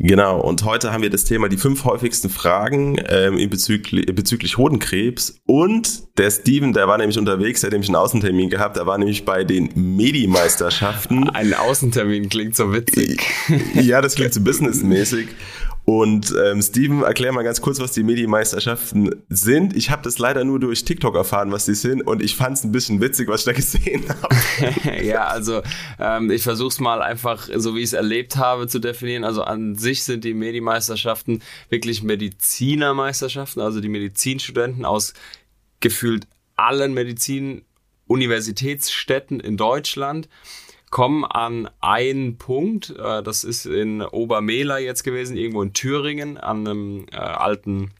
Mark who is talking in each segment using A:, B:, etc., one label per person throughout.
A: Genau, und heute haben wir das Thema die fünf häufigsten Fragen ähm, bezüglich, bezüglich Hodenkrebs. Und der Steven, der war nämlich unterwegs, der hat nämlich einen Außentermin gehabt, der war nämlich bei den Medi-Meisterschaften.
B: Ein Außentermin klingt so witzig.
A: ja, das klingt so businessmäßig. Und ähm, Steven, erklär mal ganz kurz, was die Medienmeisterschaften sind. Ich habe das leider nur durch TikTok erfahren, was die sind, und ich fand es ein bisschen witzig, was ich da gesehen habe.
B: ja, also ähm, ich versuche es mal einfach, so wie ich es erlebt habe, zu definieren. Also an sich sind die Medienmeisterschaften wirklich Medizinermeisterschaften, also die Medizinstudenten aus gefühlt allen Medizin-Universitätsstädten in Deutschland kommen an einen Punkt, äh, das ist in Obermehler jetzt gewesen, irgendwo in Thüringen, an einem äh, alten,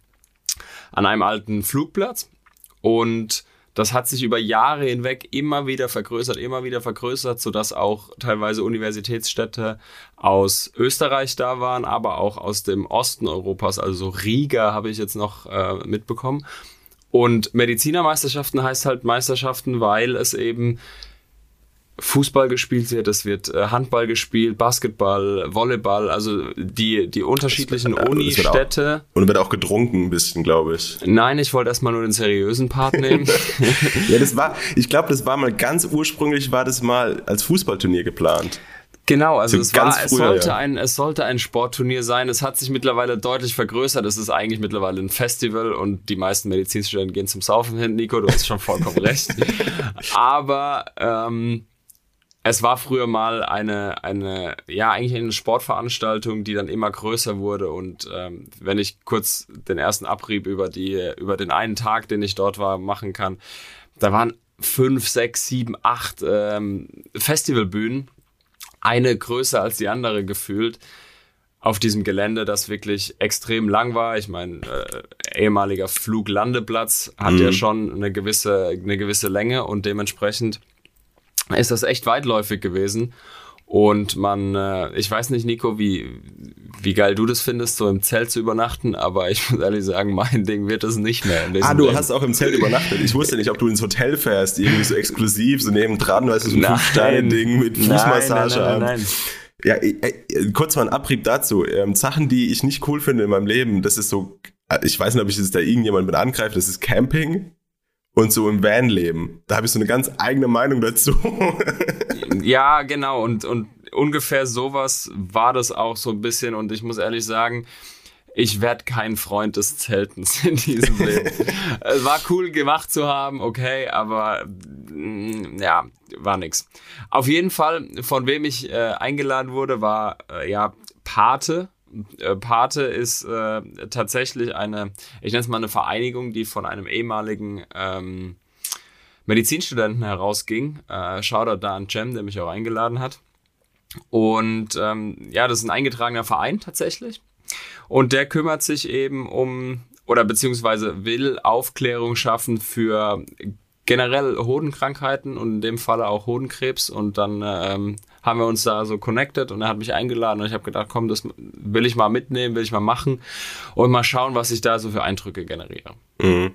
B: an einem alten Flugplatz. Und das hat sich über Jahre hinweg immer wieder vergrößert, immer wieder vergrößert, sodass auch teilweise Universitätsstädte aus Österreich da waren, aber auch aus dem Osten Europas, also Riga habe ich jetzt noch äh, mitbekommen. Und Medizinermeisterschaften heißt halt Meisterschaften, weil es eben Fußball gespielt wird, es wird äh, Handball gespielt, Basketball, Volleyball, also die, die unterschiedlichen Uni-Städte.
A: Und wird auch getrunken ein bisschen, glaube ich.
B: Nein, ich wollte erstmal nur den seriösen Part nehmen.
A: ja, das war, ich glaube, das war mal ganz ursprünglich, war das mal als Fußballturnier geplant.
B: Genau, also so es, war, früher, es, sollte ja. ein, es sollte ein Sportturnier sein. Es hat sich mittlerweile deutlich vergrößert. Es ist eigentlich mittlerweile ein Festival und die meisten Medizinstudenten gehen zum Saufen hin. Nico, du hast schon vollkommen recht. Aber ähm, es war früher mal eine, eine, ja, eigentlich eine Sportveranstaltung, die dann immer größer wurde. Und ähm, wenn ich kurz den ersten Abrieb über die, über den einen Tag, den ich dort war, machen kann, da waren fünf, sechs, sieben, acht ähm, Festivalbühnen, eine größer als die andere gefühlt auf diesem Gelände, das wirklich extrem lang war. Ich meine, äh, ehemaliger Fluglandeplatz hat mhm. ja schon eine gewisse, eine gewisse Länge und dementsprechend ist das echt weitläufig gewesen. Und man, äh, ich weiß nicht, Nico, wie, wie geil du das findest, so im Zelt zu übernachten, aber ich muss ehrlich sagen, mein Ding wird es nicht mehr.
A: ah, du Leben. hast auch im Zelt übernachtet. Ich wusste nicht, ob du ins Hotel fährst, irgendwie so exklusiv, so nebendran, weißt du, so ein Fünf-Sterne-Ding mit Fußmassage. Nein, nein, nein, nein, Ja, äh, kurz mal ein Abrieb dazu. Ähm, Sachen, die ich nicht cool finde in meinem Leben, das ist so, ich weiß nicht, ob ich jetzt da irgendjemand mit angreife, das ist Camping und so im Van leben. Da habe ich so eine ganz eigene Meinung dazu.
B: ja, genau. Und, und ungefähr sowas war das auch so ein bisschen. Und ich muss ehrlich sagen, ich werde kein Freund des Zeltens in diesem Leben. es war cool gemacht zu haben, okay, aber mm, ja, war nix. Auf jeden Fall, von wem ich äh, eingeladen wurde, war äh, ja Pate Pate ist äh, tatsächlich eine, ich nenne es mal eine Vereinigung, die von einem ehemaligen ähm, Medizinstudenten herausging. Äh, Shoutout da an Cem, der mich auch eingeladen hat. Und ähm, ja, das ist ein eingetragener Verein tatsächlich. Und der kümmert sich eben um oder beziehungsweise will Aufklärung schaffen für generell Hodenkrankheiten und in dem Falle auch Hodenkrebs. Und dann ähm, haben wir uns da so connected und er hat mich eingeladen und ich habe gedacht, komm, das will ich mal mitnehmen, will ich mal machen und mal schauen, was ich da so für Eindrücke generiere. Mhm.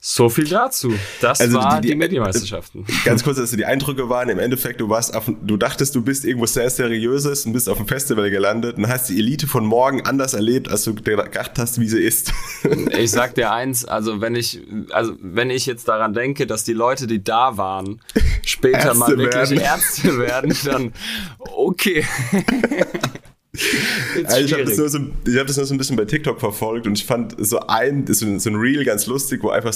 B: So viel dazu. Das also war die, die, die Medienmeisterschaften.
A: Ganz kurz, dass die Eindrücke waren, im Endeffekt, du warst auf, du dachtest, du bist irgendwo sehr seriöses und bist auf dem Festival gelandet und hast die Elite von morgen anders erlebt, als du gedacht hast, wie sie ist.
B: Ich sag dir eins, also wenn ich, also wenn ich jetzt daran denke, dass die Leute, die da waren, später Ärzte mal wirklich werden. Ärzte werden, dann okay.
A: Also ich habe das, nur so, hab das nur so ein bisschen bei TikTok verfolgt und ich fand so ein, so ein, so ein Reel ganz lustig, wo einfach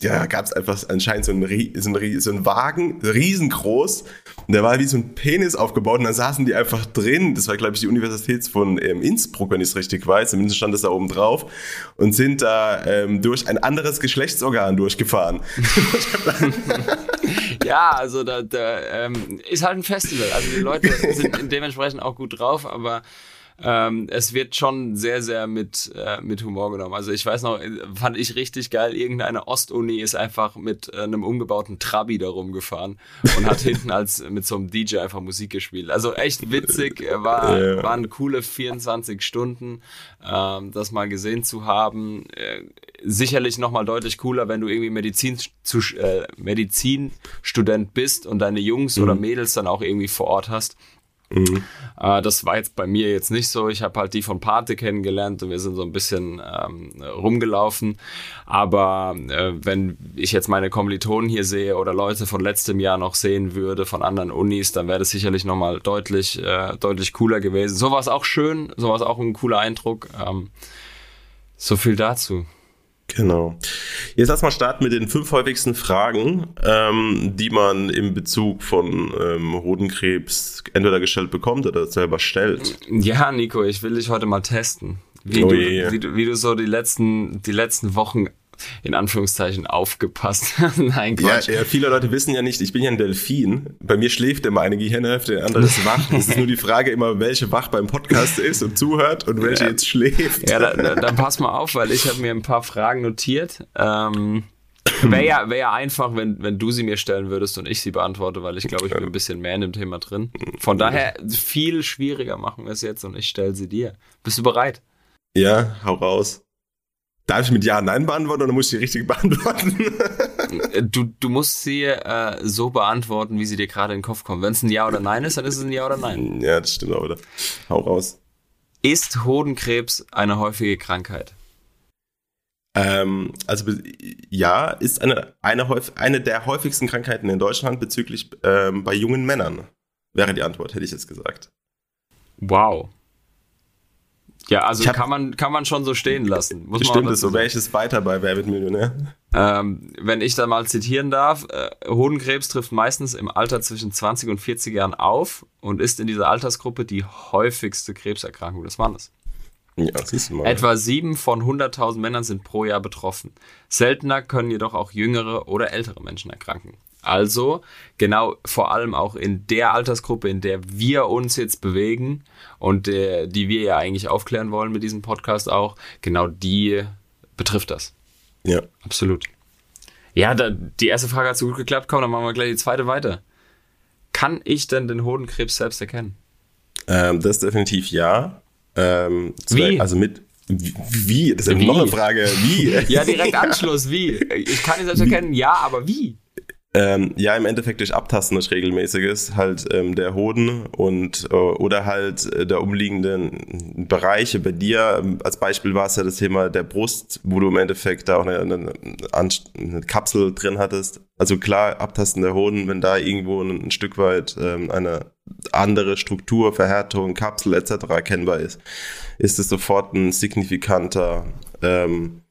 A: da gab es einfach anscheinend so einen, so, einen, so einen Wagen, riesengroß. Und der war wie so ein Penis aufgebaut und dann saßen die einfach drin. Das war, glaube ich, die Universität von ähm, Innsbruck, wenn ich es richtig weiß. Zumindest stand das da oben drauf. Und sind da ähm, durch ein anderes Geschlechtsorgan durchgefahren.
B: ja, also da, da ähm, ist halt ein Festival. Also die Leute sind dementsprechend auch gut drauf, aber ähm, es wird schon sehr, sehr mit, äh, mit Humor genommen. Also ich weiß noch, fand ich richtig geil, irgendeine Ostuni ist einfach mit äh, einem umgebauten Trabi da rumgefahren und hat hinten als mit so einem DJ einfach Musik gespielt. Also echt witzig, war, ja. waren coole 24 Stunden, ähm, das mal gesehen zu haben. Äh, sicherlich nochmal deutlich cooler, wenn du irgendwie Medizin zu, äh, Medizinstudent bist und deine Jungs mhm. oder Mädels dann auch irgendwie vor Ort hast. Mhm. Äh, das war jetzt bei mir jetzt nicht so. Ich habe halt die von Pate kennengelernt und wir sind so ein bisschen ähm, rumgelaufen. Aber äh, wenn ich jetzt meine Kommilitonen hier sehe oder Leute von letztem Jahr noch sehen würde von anderen Unis, dann wäre das sicherlich nochmal deutlich, äh, deutlich cooler gewesen. So war es auch schön, so war es auch ein cooler Eindruck. Ähm, so viel dazu.
A: Genau. Jetzt lass mal starten mit den fünf häufigsten Fragen, ähm, die man im Bezug von ähm, Hodenkrebs entweder gestellt bekommt oder selber stellt.
B: Ja, Nico, ich will dich heute mal testen. Wie, oh du, wie, wie du so die letzten, die letzten Wochen in Anführungszeichen aufgepasst.
A: Nein, Quatsch. Ja, ja, viele Leute wissen ja nicht, ich bin ja ein Delfin. Bei mir schläft immer eine Gehirnhälfte, der andere ist wach. Es ist nur die Frage immer, welche wach beim Podcast ist und zuhört und welche ja. jetzt schläft.
B: Ja, dann da, pass mal auf, weil ich habe mir ein paar Fragen notiert. Ähm, Wäre ja, wär ja einfach, wenn, wenn du sie mir stellen würdest und ich sie beantworte, weil ich glaube, ich bin ein bisschen mehr in dem Thema drin. Von daher viel schwieriger machen wir es jetzt und ich stelle sie dir. Bist du bereit?
A: Ja, hau raus. Darf ich mit Ja, Nein beantworten oder muss ich die richtig beantworten?
B: du, du musst sie äh, so beantworten, wie sie dir gerade in den Kopf kommen. Wenn es ein Ja oder Nein ist, dann ist es ein Ja oder Nein.
A: Ja, das stimmt auch wieder. Hau raus.
B: Ist Hodenkrebs eine häufige Krankheit?
A: Ähm, also ja, ist eine, eine, eine der häufigsten Krankheiten in Deutschland bezüglich ähm, bei jungen Männern. Wäre die Antwort, hätte ich jetzt gesagt.
B: Wow. Ja, also hab, kann man kann man schon so stehen lassen.
A: Muss stimmt es so. Wäre ich es weiter bei Wer wird Millionär?
B: Ähm, wenn ich da mal zitieren darf, äh, Hodenkrebs trifft meistens im Alter zwischen 20 und 40 Jahren auf und ist in dieser Altersgruppe die häufigste Krebserkrankung des Mannes. Ja, siehst du mal. Etwa sieben von 100.000 Männern sind pro Jahr betroffen. Seltener können jedoch auch jüngere oder ältere Menschen erkranken. Also genau vor allem auch in der Altersgruppe, in der wir uns jetzt bewegen und äh, die wir ja eigentlich aufklären wollen mit diesem Podcast auch, genau die betrifft das.
A: Ja.
B: Absolut. Ja, da, die erste Frage hat so gut geklappt. Komm, dann machen wir gleich die zweite weiter. Kann ich denn den Hodenkrebs selbst erkennen?
A: Ähm, das definitiv ja. Ähm,
B: wie?
A: Also mit wie? Das ist wie? noch eine Frage. Wie?
B: ja, direkt Anschluss. Wie? Ich kann ihn selbst erkennen, ja, aber wie?
A: Ähm, ja, im Endeffekt durch Abtasten durch regelmäßiges, halt ähm, der Hoden und äh, oder halt äh, der umliegenden Bereiche. Bei dir als Beispiel war es ja das Thema der Brust, wo du im Endeffekt da auch eine, eine, eine Kapsel drin hattest. Also klar, Abtasten der Hoden, wenn da irgendwo ein, ein Stück weit ähm, eine andere Struktur, Verhärtung, Kapsel etc. erkennbar ist, ist es sofort ein signifikanter ähm,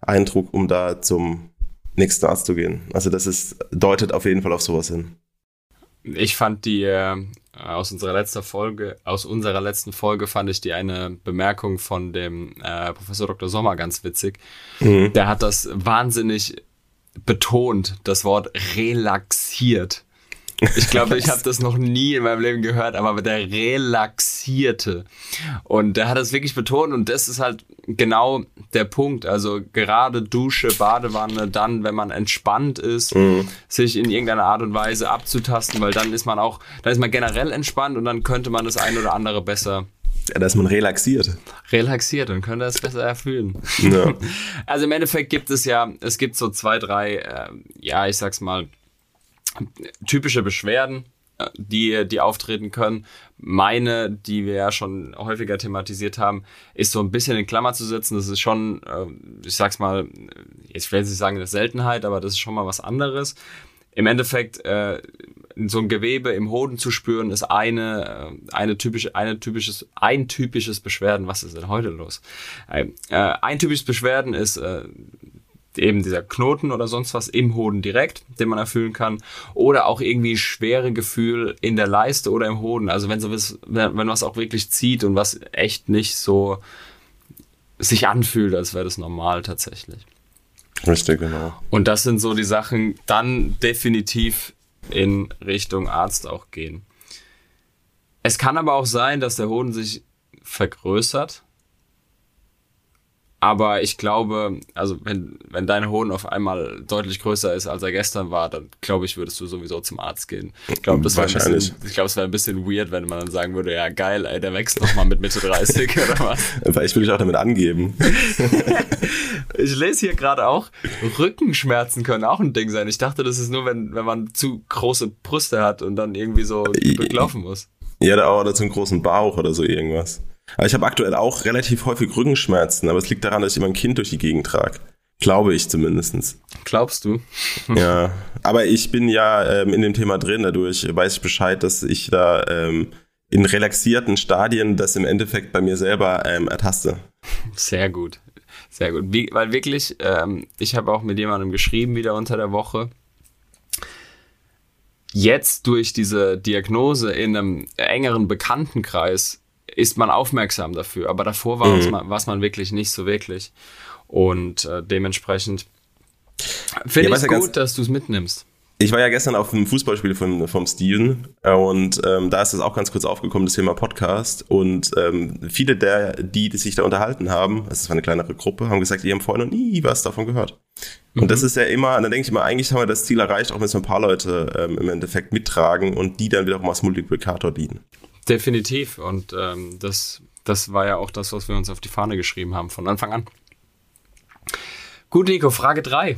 A: Eindruck, um da zum nächsten Arzt zu gehen. Also das ist, deutet auf jeden Fall auf sowas hin.
B: Ich fand die äh, aus unserer letzten Folge, aus unserer letzten Folge fand ich die eine Bemerkung von dem äh, Professor Dr. Sommer ganz witzig. Mhm. Der hat das wahnsinnig betont, das Wort relaxiert. Ich glaube, ich habe das noch nie in meinem Leben gehört, aber der relaxierte. Und der hat das wirklich betont und das ist halt genau der Punkt. Also gerade Dusche, Badewanne, dann, wenn man entspannt ist, mhm. sich in irgendeiner Art und Weise abzutasten, weil dann ist man auch, dann ist man generell entspannt und dann könnte man das ein oder andere besser
A: ja, da ist man relaxiert.
B: Relaxiert und könnte es besser erfüllen. Ja. Also im Endeffekt gibt es ja, es gibt so zwei, drei, äh, ja, ich sag's mal, typische Beschwerden, die, die auftreten können. Meine, die wir ja schon häufiger thematisiert haben, ist so ein bisschen in Klammer zu setzen. Das ist schon, äh, ich sag's mal, jetzt ich nicht sagen eine Seltenheit, aber das ist schon mal was anderes. Im Endeffekt, äh, so ein Gewebe im Hoden zu spüren, ist eine, eine typische, eine typisches, ein typisches Beschwerden. Was ist denn heute los? Ein typisches Beschwerden ist eben dieser Knoten oder sonst was im Hoden direkt, den man erfüllen kann. Oder auch irgendwie schwere Gefühl in der Leiste oder im Hoden. Also wenn sowas, wenn, wenn was auch wirklich zieht und was echt nicht so sich anfühlt, als wäre das normal tatsächlich.
A: Richtig, genau.
B: Und das sind so die Sachen, dann definitiv in Richtung Arzt auch gehen. Es kann aber auch sein, dass der Hoden sich vergrößert. Aber ich glaube, also wenn, wenn dein Hohn auf einmal deutlich größer ist, als er gestern war, dann glaube ich, würdest du sowieso zum Arzt gehen. Ich glaube, das wäre ein bisschen, ich glaube, es wäre ein bisschen weird, wenn man dann sagen würde, ja geil, ey, der wächst noch mal mit Mitte 30 oder was.
A: Vielleicht würde ich auch damit angeben.
B: ich lese hier gerade auch, Rückenschmerzen können auch ein Ding sein. Ich dachte, das ist nur, wenn, wenn man zu große Brüste hat und dann irgendwie so durchlaufen muss.
A: Ja, oder zu einem großen Bauch oder so irgendwas. Aber ich habe aktuell auch relativ häufig Rückenschmerzen, aber es liegt daran, dass ich immer ein Kind durch die Gegend trage. Glaube ich zumindest.
B: Glaubst du?
A: ja, aber ich bin ja ähm, in dem Thema drin, dadurch weiß ich Bescheid, dass ich da ähm, in relaxierten Stadien das im Endeffekt bei mir selber ähm, ertaste.
B: Sehr gut, sehr gut. Wie, weil wirklich, ähm, ich habe auch mit jemandem geschrieben wieder unter der Woche. Jetzt durch diese Diagnose in einem engeren Bekanntenkreis ist man aufmerksam dafür. Aber davor war mhm. man, man wirklich nicht so wirklich. Und äh, dementsprechend finde ja, ich es ja gut, dass du es mitnimmst.
A: Ich war ja gestern auf einem Fußballspiel von, vom Steven äh, und ähm, da ist es auch ganz kurz aufgekommen, das Thema Podcast. Und ähm, viele der, die, die sich da unterhalten haben, es war eine kleinere Gruppe, haben gesagt, die haben vorher noch nie was davon gehört. Mhm. Und das ist ja immer, dann denke ich immer, eigentlich haben wir das Ziel erreicht, auch wenn es ein paar Leute ähm, im Endeffekt mittragen und die dann wiederum als Multiplikator dienen.
B: Definitiv. Und ähm, das, das war ja auch das, was wir uns auf die Fahne geschrieben haben von Anfang an. Gut, Nico, Frage 3.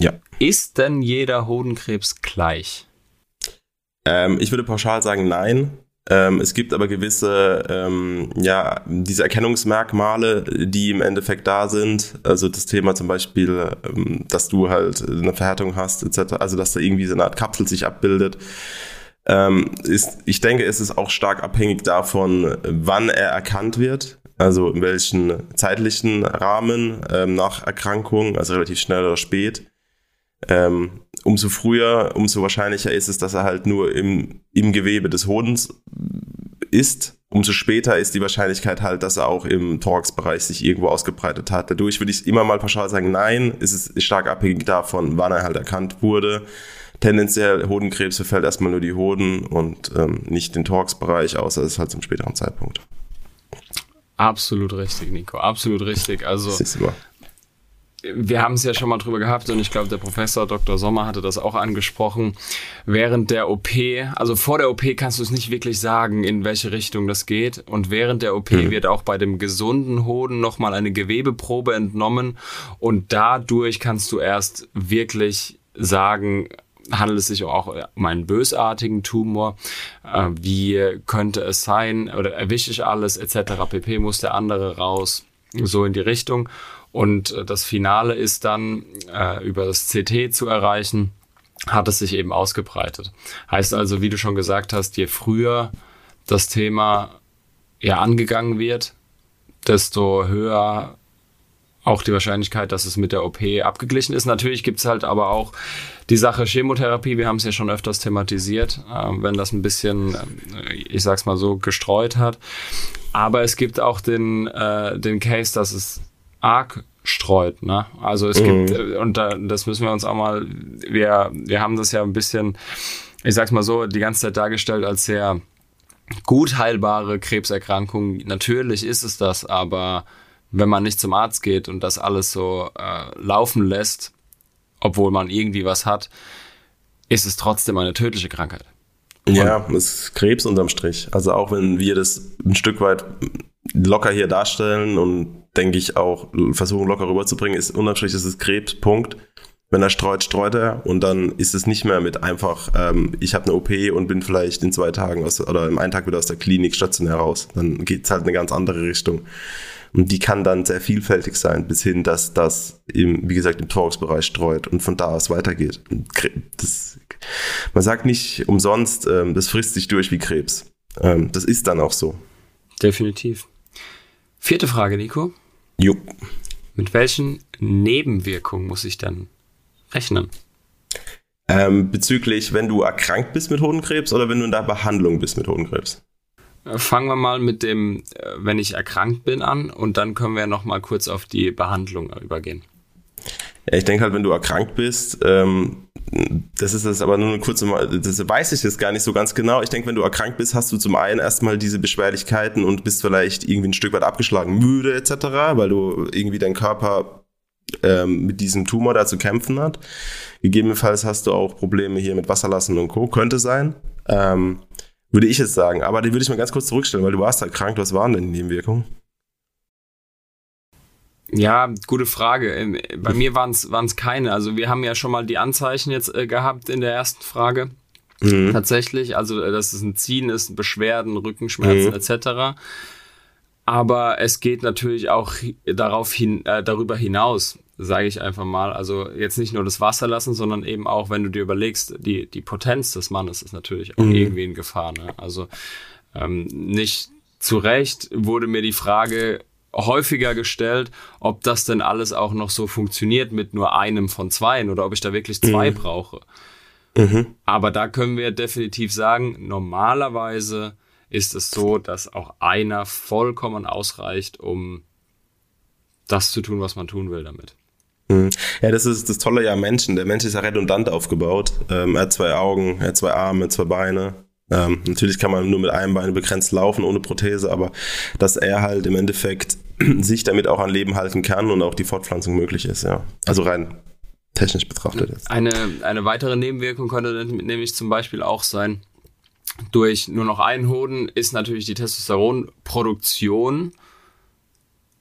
A: Ja.
B: Ist denn jeder Hodenkrebs gleich?
A: Ähm, ich würde pauschal sagen, nein. Ähm, es gibt aber gewisse, ähm, ja, diese Erkennungsmerkmale, die im Endeffekt da sind. Also das Thema zum Beispiel, ähm, dass du halt eine Verhärtung hast, etc. Also dass da irgendwie so eine Art Kapsel sich abbildet ähm, ist, ich denke, es ist auch stark abhängig davon, wann er erkannt wird. Also in welchen zeitlichen Rahmen ähm, nach Erkrankung, also relativ schnell oder spät. Ähm, umso früher, umso wahrscheinlicher ist es, dass er halt nur im, im Gewebe des Hodens ist. Umso später ist die Wahrscheinlichkeit halt, dass er auch im Thoraxbereich sich irgendwo ausgebreitet hat. Dadurch würde ich immer mal pauschal sagen, nein, es ist stark abhängig davon, wann er halt erkannt wurde tendenziell Hodenkrebs verfällt erstmal nur die Hoden und ähm, nicht den Thoraxbereich, außer es ist halt zum späteren Zeitpunkt.
B: Absolut richtig, Nico. Absolut richtig. Also wir haben es ja schon mal drüber gehabt und ich glaube, der Professor Dr. Sommer hatte das auch angesprochen. Während der OP, also vor der OP kannst du es nicht wirklich sagen, in welche Richtung das geht. Und während der OP mhm. wird auch bei dem gesunden Hoden nochmal eine Gewebeprobe entnommen und dadurch kannst du erst wirklich sagen, handelt es sich auch um einen bösartigen Tumor. Äh, wie könnte es sein? Oder erwische ich alles etc. pp. Muss der andere raus? So in die Richtung. Und äh, das Finale ist dann äh, über das CT zu erreichen, hat es sich eben ausgebreitet. Heißt also, wie du schon gesagt hast, je früher das Thema ja angegangen wird, desto höher auch die Wahrscheinlichkeit, dass es mit der OP abgeglichen ist. Natürlich gibt es halt aber auch die Sache Chemotherapie, wir haben es ja schon öfters thematisiert, äh, wenn das ein bisschen, äh, ich sag's mal so, gestreut hat. Aber es gibt auch den, äh, den Case, dass es arg streut. Ne? Also es mhm. gibt, äh, und da, das müssen wir uns auch mal, wir, wir haben das ja ein bisschen, ich sag's mal so, die ganze Zeit dargestellt als sehr gut heilbare Krebserkrankung. Natürlich ist es das, aber wenn man nicht zum Arzt geht und das alles so äh, laufen lässt, obwohl man irgendwie was hat, ist es trotzdem eine tödliche Krankheit.
A: Und ja, es ist Krebs unterm Strich. Also auch wenn wir das ein Stück weit locker hier darstellen und denke ich auch versuchen locker rüberzubringen, ist unterm Strich ist es Krebs, Punkt. Wenn er streut, streut er und dann ist es nicht mehr mit einfach, ähm, ich habe eine OP und bin vielleicht in zwei Tagen aus, oder im einen Tag wieder aus der Klinik stationär raus. Dann geht es halt in eine ganz andere Richtung. Und die kann dann sehr vielfältig sein, bis hin, dass das im, wie gesagt, im Talksbereich streut und von da aus weitergeht. Das, man sagt nicht umsonst, ähm, das frisst sich durch wie Krebs. Ähm, das ist dann auch so.
B: Definitiv. Vierte Frage, Nico.
A: Jo.
B: Mit welchen Nebenwirkungen muss ich dann rechnen?
A: Ähm, bezüglich, wenn du erkrankt bist mit Hodenkrebs oder wenn du in der Behandlung bist mit Hodenkrebs?
B: Fangen wir mal mit dem, äh, wenn ich erkrankt bin, an und dann können wir noch mal kurz auf die Behandlung übergehen.
A: Ja, ich denke halt, wenn du erkrankt bist, ähm, das ist das aber nur eine kurze, das weiß ich jetzt gar nicht so ganz genau. Ich denke, wenn du erkrankt bist, hast du zum einen erstmal diese Beschwerlichkeiten und bist vielleicht irgendwie ein Stück weit abgeschlagen, müde etc., weil du irgendwie dein Körper ähm, mit diesem Tumor da zu kämpfen hat. Gegebenenfalls hast du auch Probleme hier mit Wasserlassen und Co. Könnte sein. Ähm, würde ich jetzt sagen. Aber die würde ich mal ganz kurz zurückstellen, weil du warst halt krank. Was waren denn die Nebenwirkungen?
B: Ja, gute Frage. Ähm, bei mir waren es keine. Also wir haben ja schon mal die Anzeichen jetzt äh, gehabt in der ersten Frage. Mhm. Tatsächlich, also äh, dass es ein Ziehen ist, Beschwerden, Rückenschmerzen mhm. etc. Aber es geht natürlich auch darauf hin, äh, darüber hinaus, sage ich einfach mal. Also jetzt nicht nur das Wasser lassen, sondern eben auch, wenn du dir überlegst, die, die Potenz des Mannes ist natürlich auch mhm. irgendwie in Gefahr. Ne? Also ähm, nicht zu Recht wurde mir die Frage häufiger gestellt, ob das denn alles auch noch so funktioniert mit nur einem von zweien oder ob ich da wirklich zwei mhm. brauche. Mhm. Aber da können wir definitiv sagen, normalerweise ist es so, dass auch einer vollkommen ausreicht, um das zu tun, was man tun will damit.
A: Mhm. Ja, das ist das Tolle ja am Menschen. Der Mensch ist ja redundant aufgebaut. Ähm, er hat zwei Augen, er hat zwei Arme, zwei Beine. Ähm, natürlich kann man nur mit einem Bein begrenzt laufen, ohne Prothese, aber dass er halt im Endeffekt sich damit auch an Leben halten kann und auch die Fortpflanzung möglich ist, ja. Also rein technisch betrachtet
B: jetzt. Eine, eine weitere Nebenwirkung könnte nämlich zum Beispiel auch sein, durch nur noch einen Hoden ist natürlich die Testosteronproduktion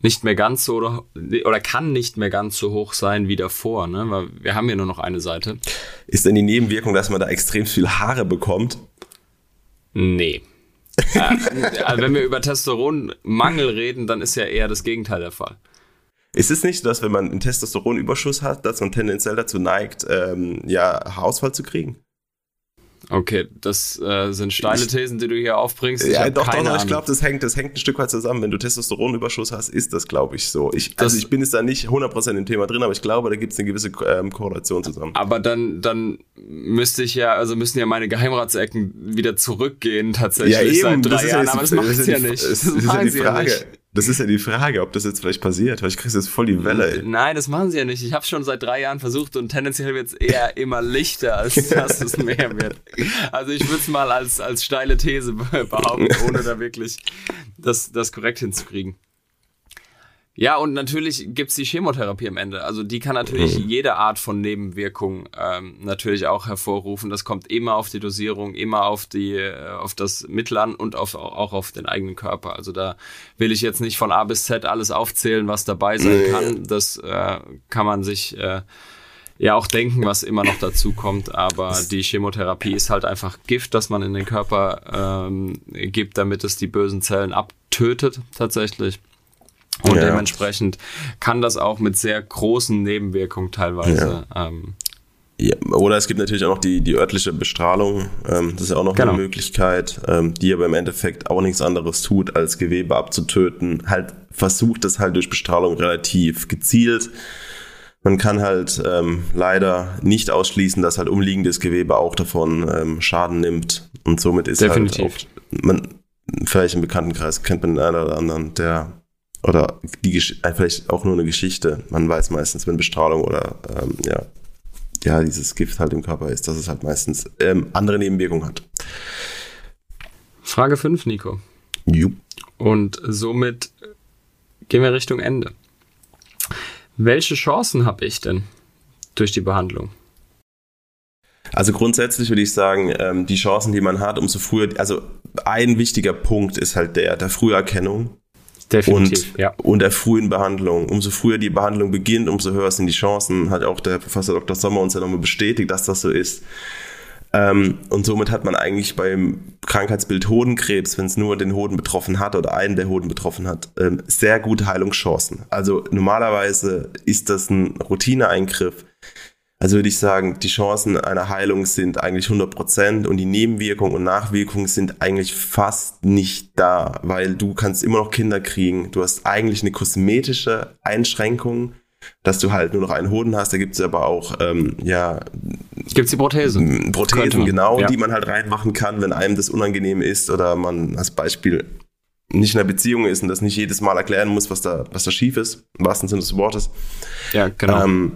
B: nicht mehr ganz so oder, oder kann nicht mehr ganz so hoch sein wie davor, ne? Weil wir haben ja nur noch eine Seite.
A: Ist denn die Nebenwirkung, dass man da extrem viel Haare bekommt?
B: Nee. also wenn wir über Testosteronmangel reden, dann ist ja eher das Gegenteil der Fall.
A: Ist es nicht, dass wenn man einen Testosteronüberschuss hat, dass man tendenziell dazu neigt, ähm, ja, Haarausfall zu kriegen?
B: Okay, das äh, sind steile Thesen, die du hier aufbringst.
A: Ich ja, doch, doch, doch, ich glaube, das hängt, das hängt ein Stück weit zusammen. Wenn du Testosteronüberschuss hast, ist das, glaube ich, so. Ich, also ich bin jetzt da nicht 100% im Thema drin, aber ich glaube, da gibt es eine gewisse ähm, Korrelation zusammen.
B: Aber dann, dann müsste ich ja, also müssen ja meine Geheimratsecken wieder zurückgehen, tatsächlich. Ja, eben, seit drei das ist Jahren, ja, aber das macht es ja nicht. Das,
A: das ist ja die Frage. Ja das ist ja die Frage, ob das jetzt vielleicht passiert, weil ich kriege jetzt voll die Welle. Ey.
B: Nein, das machen sie ja nicht. Ich habe schon seit drei Jahren versucht und tendenziell wird es eher immer lichter, als dass es mehr wird. Also ich würde es mal als, als steile These behaupten, ohne da wirklich das, das korrekt hinzukriegen. Ja, und natürlich gibt's die Chemotherapie am Ende. Also die kann natürlich mhm. jede Art von Nebenwirkung ähm, natürlich auch hervorrufen. Das kommt immer auf die Dosierung, immer auf die, äh, auf das Mittel an und auf, auch auf den eigenen Körper. Also da will ich jetzt nicht von A bis Z alles aufzählen, was dabei sein kann. Das äh, kann man sich äh, ja auch denken, was immer noch dazu kommt. Aber die Chemotherapie ist halt einfach Gift, das man in den Körper ähm, gibt, damit es die bösen Zellen abtötet tatsächlich. Und ja. dementsprechend kann das auch mit sehr großen Nebenwirkungen teilweise. Ja. Ähm,
A: ja, oder es gibt natürlich auch noch die, die örtliche Bestrahlung. Ähm, das ist ja auch noch genau. eine Möglichkeit, ähm, die aber im Endeffekt auch nichts anderes tut, als Gewebe abzutöten. Halt versucht das halt durch Bestrahlung relativ gezielt. Man kann halt ähm, leider nicht ausschließen, dass halt umliegendes Gewebe auch davon ähm, Schaden nimmt. Und somit ist halt Definitiv. halt auch, man, vielleicht im Bekanntenkreis kennt man den einen oder anderen, der oder die äh, vielleicht auch nur eine Geschichte. Man weiß meistens, wenn Bestrahlung oder ähm, ja, ja, dieses Gift halt im Körper ist, dass es halt meistens ähm, andere Nebenwirkungen hat.
B: Frage 5, Nico.
A: Jupp.
B: Und somit gehen wir Richtung Ende. Welche Chancen habe ich denn durch die Behandlung?
A: Also grundsätzlich würde ich sagen, ähm, die Chancen, die man hat, umso früher, also ein wichtiger Punkt ist halt der der Früherkennung. Definitiv, und, ja. und der frühen Behandlung. Umso früher die Behandlung beginnt, umso höher sind die Chancen. Hat auch der Professor Dr. Sommer uns ja nochmal bestätigt, dass das so ist. Ähm, und somit hat man eigentlich beim Krankheitsbild Hodenkrebs, wenn es nur den Hoden betroffen hat oder einen der Hoden betroffen hat, ähm, sehr gute Heilungschancen. Also normalerweise ist das ein Routineeingriff, also würde ich sagen, die Chancen einer Heilung sind eigentlich 100 Prozent und die Nebenwirkungen und Nachwirkungen sind eigentlich fast nicht da, weil du kannst immer noch Kinder kriegen. Du hast eigentlich eine kosmetische Einschränkung, dass du halt nur noch einen Hoden hast. Da gibt es aber auch, ähm, ja.
B: Gibt es die Prothese?
A: Prothesen, genau, ja. die man halt reinmachen kann, wenn einem das unangenehm ist oder man als Beispiel nicht in einer Beziehung ist und das nicht jedes Mal erklären muss, was da, was da schief ist, im wahrsten Sinne des Wortes.
B: Ja, genau. Ähm,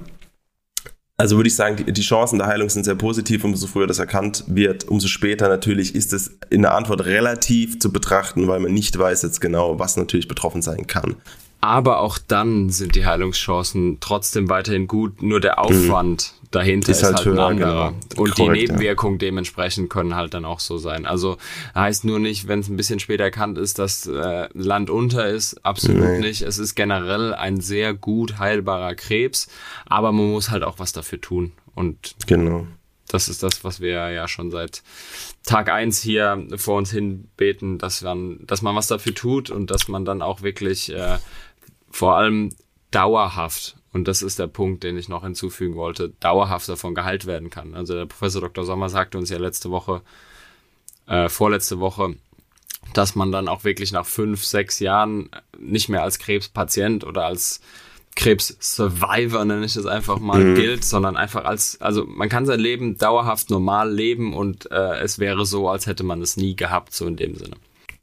A: Also würde ich sagen, die, Chancen der Heilung sind sehr positiv. Umso früher das erkannt wird, umso später natürlich ist es in der Antwort relativ zu betrachten, weil man nicht weiß jetzt genau, was natürlich betroffen sein kann.
B: Aber auch dann sind die Heilungschancen trotzdem weiterhin gut. Nur der Aufwand mhm. Dahinter ist, ist halt, halt höher, ein anderer. Und Korrekt, die Nebenwirkungen ja. dementsprechend können halt dann auch so sein. Also heißt nur nicht, wenn es ein bisschen später erkannt ist, dass äh, Land unter ist. Absolut nee. nicht. Es ist generell ein sehr gut heilbarer Krebs. Aber man muss halt auch was dafür tun. Und
A: genau.
B: Das ist das, was wir ja schon seit Tag eins hier vor uns hin beten, dass man, dass man was dafür tut und dass man dann auch wirklich äh, vor allem dauerhaft, und das ist der Punkt, den ich noch hinzufügen wollte, dauerhaft davon geheilt werden kann. Also der Professor Dr. Sommer sagte uns ja letzte Woche, äh, vorletzte Woche, dass man dann auch wirklich nach fünf, sechs Jahren nicht mehr als Krebspatient oder als Krebs-Survivor, nenne ich es einfach mal, mhm. gilt, sondern einfach als, also man kann sein Leben dauerhaft normal leben und äh, es wäre so, als hätte man es nie gehabt, so in dem Sinne.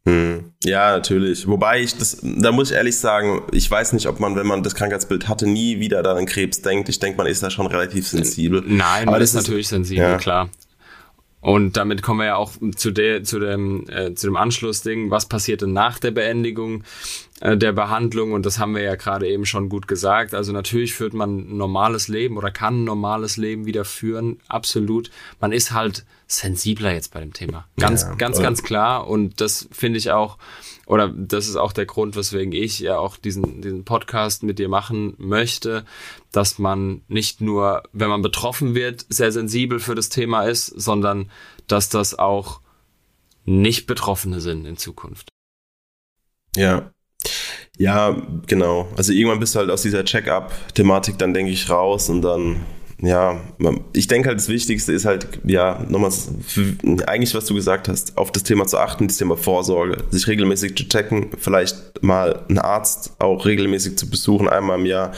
A: Hm. Ja, natürlich. Wobei ich das, da muss ich ehrlich sagen, ich weiß nicht, ob man, wenn man das Krankheitsbild hatte, nie wieder dann an Krebs denkt. Ich denke, man ist da schon relativ sensibel.
B: Nein, man ist, ist natürlich sensibel, ja. klar. Und damit kommen wir ja auch zu, der, zu dem, äh, zu dem Anschlussding, was passiert denn nach der Beendigung äh, der Behandlung? Und das haben wir ja gerade eben schon gut gesagt. Also natürlich führt man ein normales Leben oder kann ein normales Leben wieder führen, absolut. Man ist halt sensibler jetzt bei dem Thema. Ganz, ja, ganz, ganz klar. Und das finde ich auch, oder das ist auch der Grund, weswegen ich ja auch diesen, diesen Podcast mit dir machen möchte, dass man nicht nur, wenn man betroffen wird, sehr sensibel für das Thema ist, sondern dass das auch nicht Betroffene sind in Zukunft.
A: Ja. Ja, genau. Also irgendwann bist du halt aus dieser Check-up-Thematik dann, denke ich, raus und dann ja, ich denke halt, das Wichtigste ist halt, ja, nochmal, eigentlich, was du gesagt hast, auf das Thema zu achten, das Thema Vorsorge, sich regelmäßig zu checken, vielleicht mal einen Arzt auch regelmäßig zu besuchen, einmal im Jahr,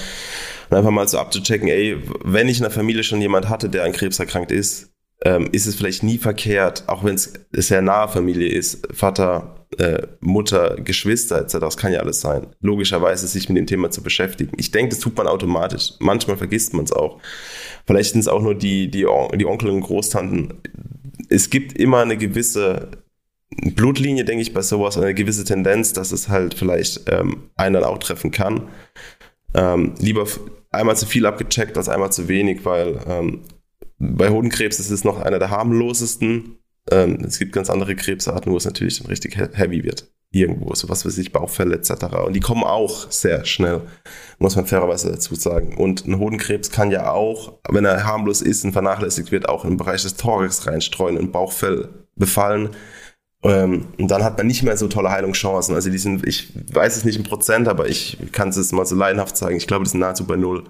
A: und einfach mal so abzuchecken, ey, wenn ich in der Familie schon jemand hatte, der an Krebs erkrankt ist, ähm, ist es vielleicht nie verkehrt, auch wenn es sehr nahe Familie ist, Vater, äh, Mutter, Geschwister etc. Das kann ja alles sein. Logischerweise sich mit dem Thema zu beschäftigen. Ich denke, das tut man automatisch. Manchmal vergisst man es auch. Vielleicht sind es auch nur die, die, die Onkel und Großtanten. Es gibt immer eine gewisse Blutlinie, denke ich, bei sowas, eine gewisse Tendenz, dass es halt vielleicht ähm, einen dann auch treffen kann. Ähm, lieber einmal zu viel abgecheckt als einmal zu wenig, weil ähm, bei Hodenkrebs ist es noch einer der harmlosesten ähm, es gibt ganz andere Krebsarten, wo es natürlich dann richtig heavy wird. Irgendwo, so was weiß ich, Bauchfälle etc. Und die kommen auch sehr schnell, muss man fairerweise dazu sagen. Und ein Hodenkrebs kann ja auch, wenn er harmlos ist und vernachlässigt wird, auch im Bereich des Thorax reinstreuen und Bauchfell befallen. Ähm, und dann hat man nicht mehr so tolle Heilungschancen. Also die sind, ich weiß es nicht im Prozent, aber ich kann es mal so leidenhaft sagen. Ich glaube, die sind nahezu bei null.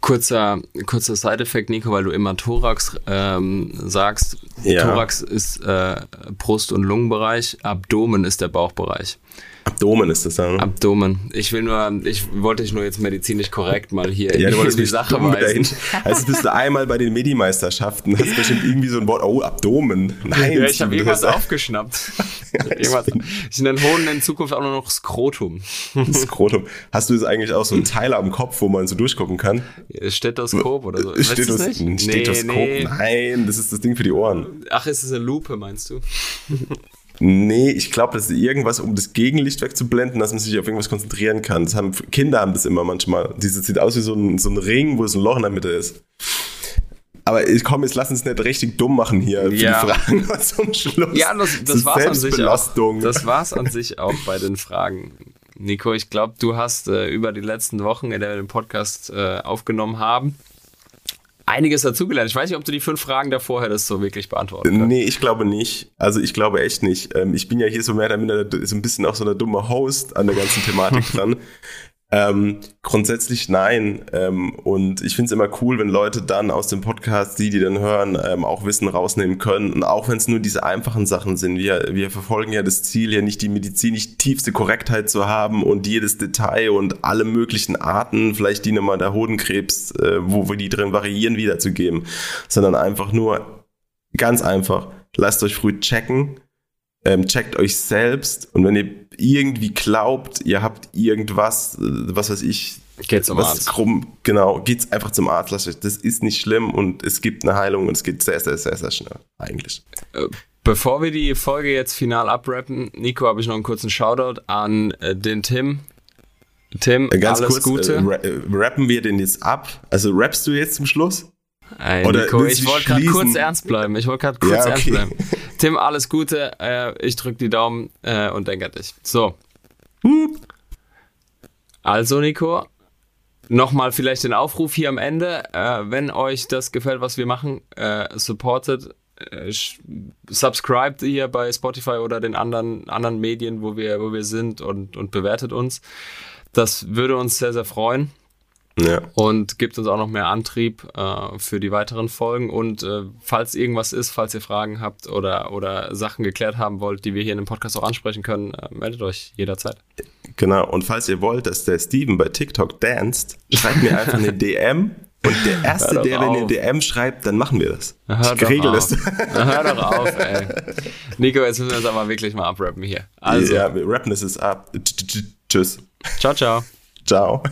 B: Kurzer, kurzer Side-Effekt, Nico, weil du immer Thorax ähm, sagst. Ja. Thorax ist äh, Brust- und Lungenbereich, Abdomen ist der Bauchbereich.
A: Abdomen ist das dann.
B: Ne? Abdomen. Ich will nur, ich wollte dich nur jetzt medizinisch korrekt mal hier ja, in die Sache weisen.
A: Also bist du einmal bei den Medi-Meisterschaften, hast bestimmt irgendwie so ein Wort, oh, Abdomen.
B: Nein. Ja, ich habe irgendwas aufgeschnappt. irgendwas. Ich nenne Hoden in Zukunft auch nur noch Skrotum.
A: Skrotum. Hast du jetzt eigentlich auch so einen Teil am Kopf, wo man so durchgucken kann?
B: Stethoskop oder so.
A: Stethoz ein Stethoskop? Nee, nee. Nein, das ist das Ding für die Ohren.
B: Ach, ist es eine Lupe, meinst du?
A: Nee, ich glaube, das ist irgendwas, um das Gegenlicht wegzublenden, dass man sich auf irgendwas konzentrieren kann. Das haben, Kinder haben das immer manchmal. Dieses sieht aus wie so ein, so ein Ring, wo es ein Loch in der Mitte ist. Aber ich komme, jetzt lass uns nicht richtig dumm machen hier für ja. die Fragen zum Schluss.
B: Ja, das, das, das war's an sich auch. Das war's an sich auch bei den Fragen. Nico, ich glaube, du hast äh, über die letzten Wochen, in der wir den Podcast äh, aufgenommen haben, einiges dazugelernt. Ich weiß nicht, ob du die fünf Fragen davor hättest so wirklich beantwortet.
A: Nee, ich glaube nicht. Also ich glaube echt nicht. Ähm, ich bin ja hier so mehr oder minder so ein bisschen auch so eine dumme Host an der ganzen Thematik dran. Ähm, grundsätzlich nein. Ähm, und ich finde es immer cool, wenn Leute dann aus dem Podcast, die, die dann hören, ähm, auch Wissen rausnehmen können. Und auch wenn es nur diese einfachen Sachen sind. Wir, wir verfolgen ja das Ziel, ja nicht die medizinisch tiefste Korrektheit zu haben und jedes Detail und alle möglichen Arten, vielleicht die nochmal der Hodenkrebs, äh, wo wir die drin variieren, wiederzugeben. Sondern einfach nur ganz einfach, lasst euch früh checken ähm, checkt euch selbst und wenn ihr irgendwie glaubt, ihr habt irgendwas, äh, was weiß ich,
B: Geht zum
A: was
B: Arzt.
A: Krumm, genau, geht's einfach zum Arzt. Das ist nicht schlimm und es gibt eine Heilung und es geht sehr, sehr, sehr, sehr schnell, eigentlich.
B: Äh, Bevor wir die Folge jetzt final abrappen, Nico, habe ich noch einen kurzen Shoutout an äh, den Tim. Tim,
A: Ganz
B: alles
A: kurz,
B: Gute.
A: Äh, rappen wir den jetzt ab? Also rappst du jetzt zum Schluss?
B: Ey,
A: oder
B: Nico, ich wollte gerade kurz ernst bleiben. Ich wollte gerade kurz
A: Ja,
B: ernst
A: okay.
B: bleiben. Tim, alles Gute. Äh, ich drücke die Daumen äh, und denke an dich. So. Also, Nico, nochmal vielleicht den Aufruf hier am Ende. Äh, wenn euch das gefällt, was wir machen, äh, supportet, äh, subscribt hier bei Spotify oder den anderen, anderen Medien, wo wir, wo wir sind und, und bewertet uns. Das würde uns sehr, sehr freuen
A: Ja.
B: und gibt uns auch noch mehr Antrieb äh, für die weiteren Folgen. Und äh, falls irgendwas ist, falls ihr Fragen habt oder, oder Sachen geklärt haben wollt, die wir hier in dem Podcast auch ansprechen können, äh, meldet euch jederzeit.
A: Genau. Und falls ihr wollt, dass der Steven bei TikTok danst, schreibt mir einfach eine DM. Und der Erste, der, ihr
B: auf.
A: DM schreibt, dann machen wir das.
B: Hör
A: ich regel das.
B: Hör doch auf, ey. Nico, jetzt müssen wir uns aber wirklich mal abrappen hier. Also,
A: ja, wir rappen es ist ab. Tschüss.
B: ciao, ciao.
A: Ciao.